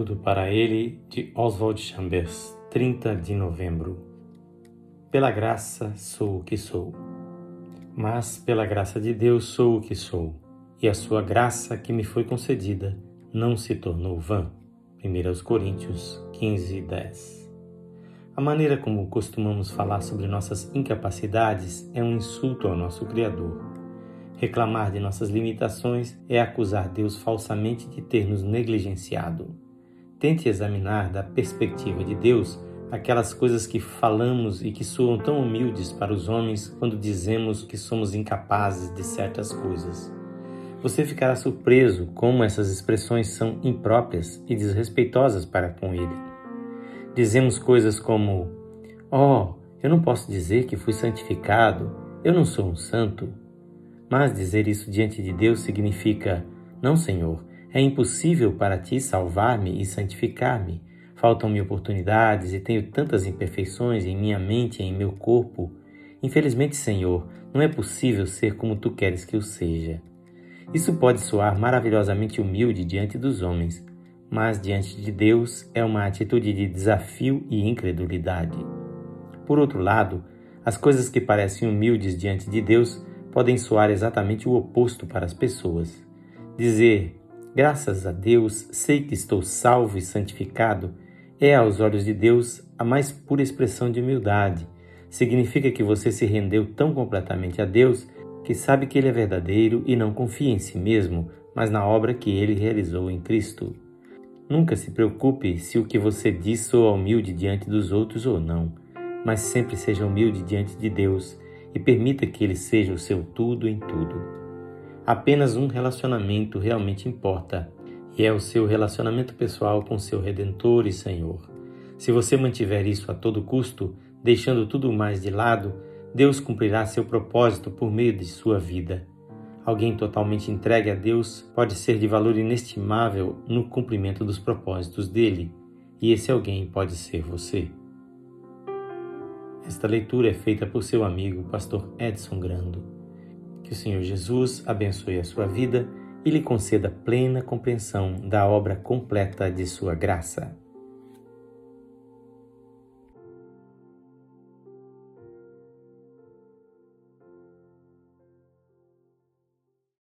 Tudo para Ele, de Oswald Chambers, 30 de novembro. Pela graça sou o que sou. Mas pela graça de Deus sou o que sou, e a sua graça que me foi concedida não se tornou vã. 1 Coríntios 15, 10. A maneira como costumamos falar sobre nossas incapacidades é um insulto ao nosso Criador. Reclamar de nossas limitações é acusar Deus falsamente de ter nos negligenciado. Tente examinar da perspectiva de Deus aquelas coisas que falamos e que soam tão humildes para os homens quando dizemos que somos incapazes de certas coisas. Você ficará surpreso como essas expressões são impróprias e desrespeitosas para com ele. Dizemos coisas como: Oh, eu não posso dizer que fui santificado, eu não sou um santo. Mas dizer isso diante de Deus significa: Não, Senhor, é impossível para ti salvar-me e santificar-me. Faltam-me oportunidades e tenho tantas imperfeições em minha mente e em meu corpo. Infelizmente, Senhor, não é possível ser como tu queres que eu seja. Isso pode soar maravilhosamente humilde diante dos homens, mas diante de Deus é uma atitude de desafio e incredulidade. Por outro lado, as coisas que parecem humildes diante de Deus podem soar exatamente o oposto para as pessoas. Dizer Graças a Deus, sei que estou salvo e santificado, é aos olhos de Deus a mais pura expressão de humildade. Significa que você se rendeu tão completamente a Deus que sabe que Ele é verdadeiro e não confia em si mesmo, mas na obra que Ele realizou em Cristo. Nunca se preocupe se o que você diz soa humilde diante dos outros ou não, mas sempre seja humilde diante de Deus e permita que Ele seja o seu tudo em tudo. Apenas um relacionamento realmente importa, e é o seu relacionamento pessoal com seu Redentor e Senhor. Se você mantiver isso a todo custo, deixando tudo mais de lado, Deus cumprirá seu propósito por meio de sua vida. Alguém totalmente entregue a Deus pode ser de valor inestimável no cumprimento dos propósitos dele, e esse alguém pode ser você. Esta leitura é feita por seu amigo, pastor Edson Grando. Que o Senhor Jesus abençoe a sua vida e lhe conceda plena compreensão da obra completa de sua graça.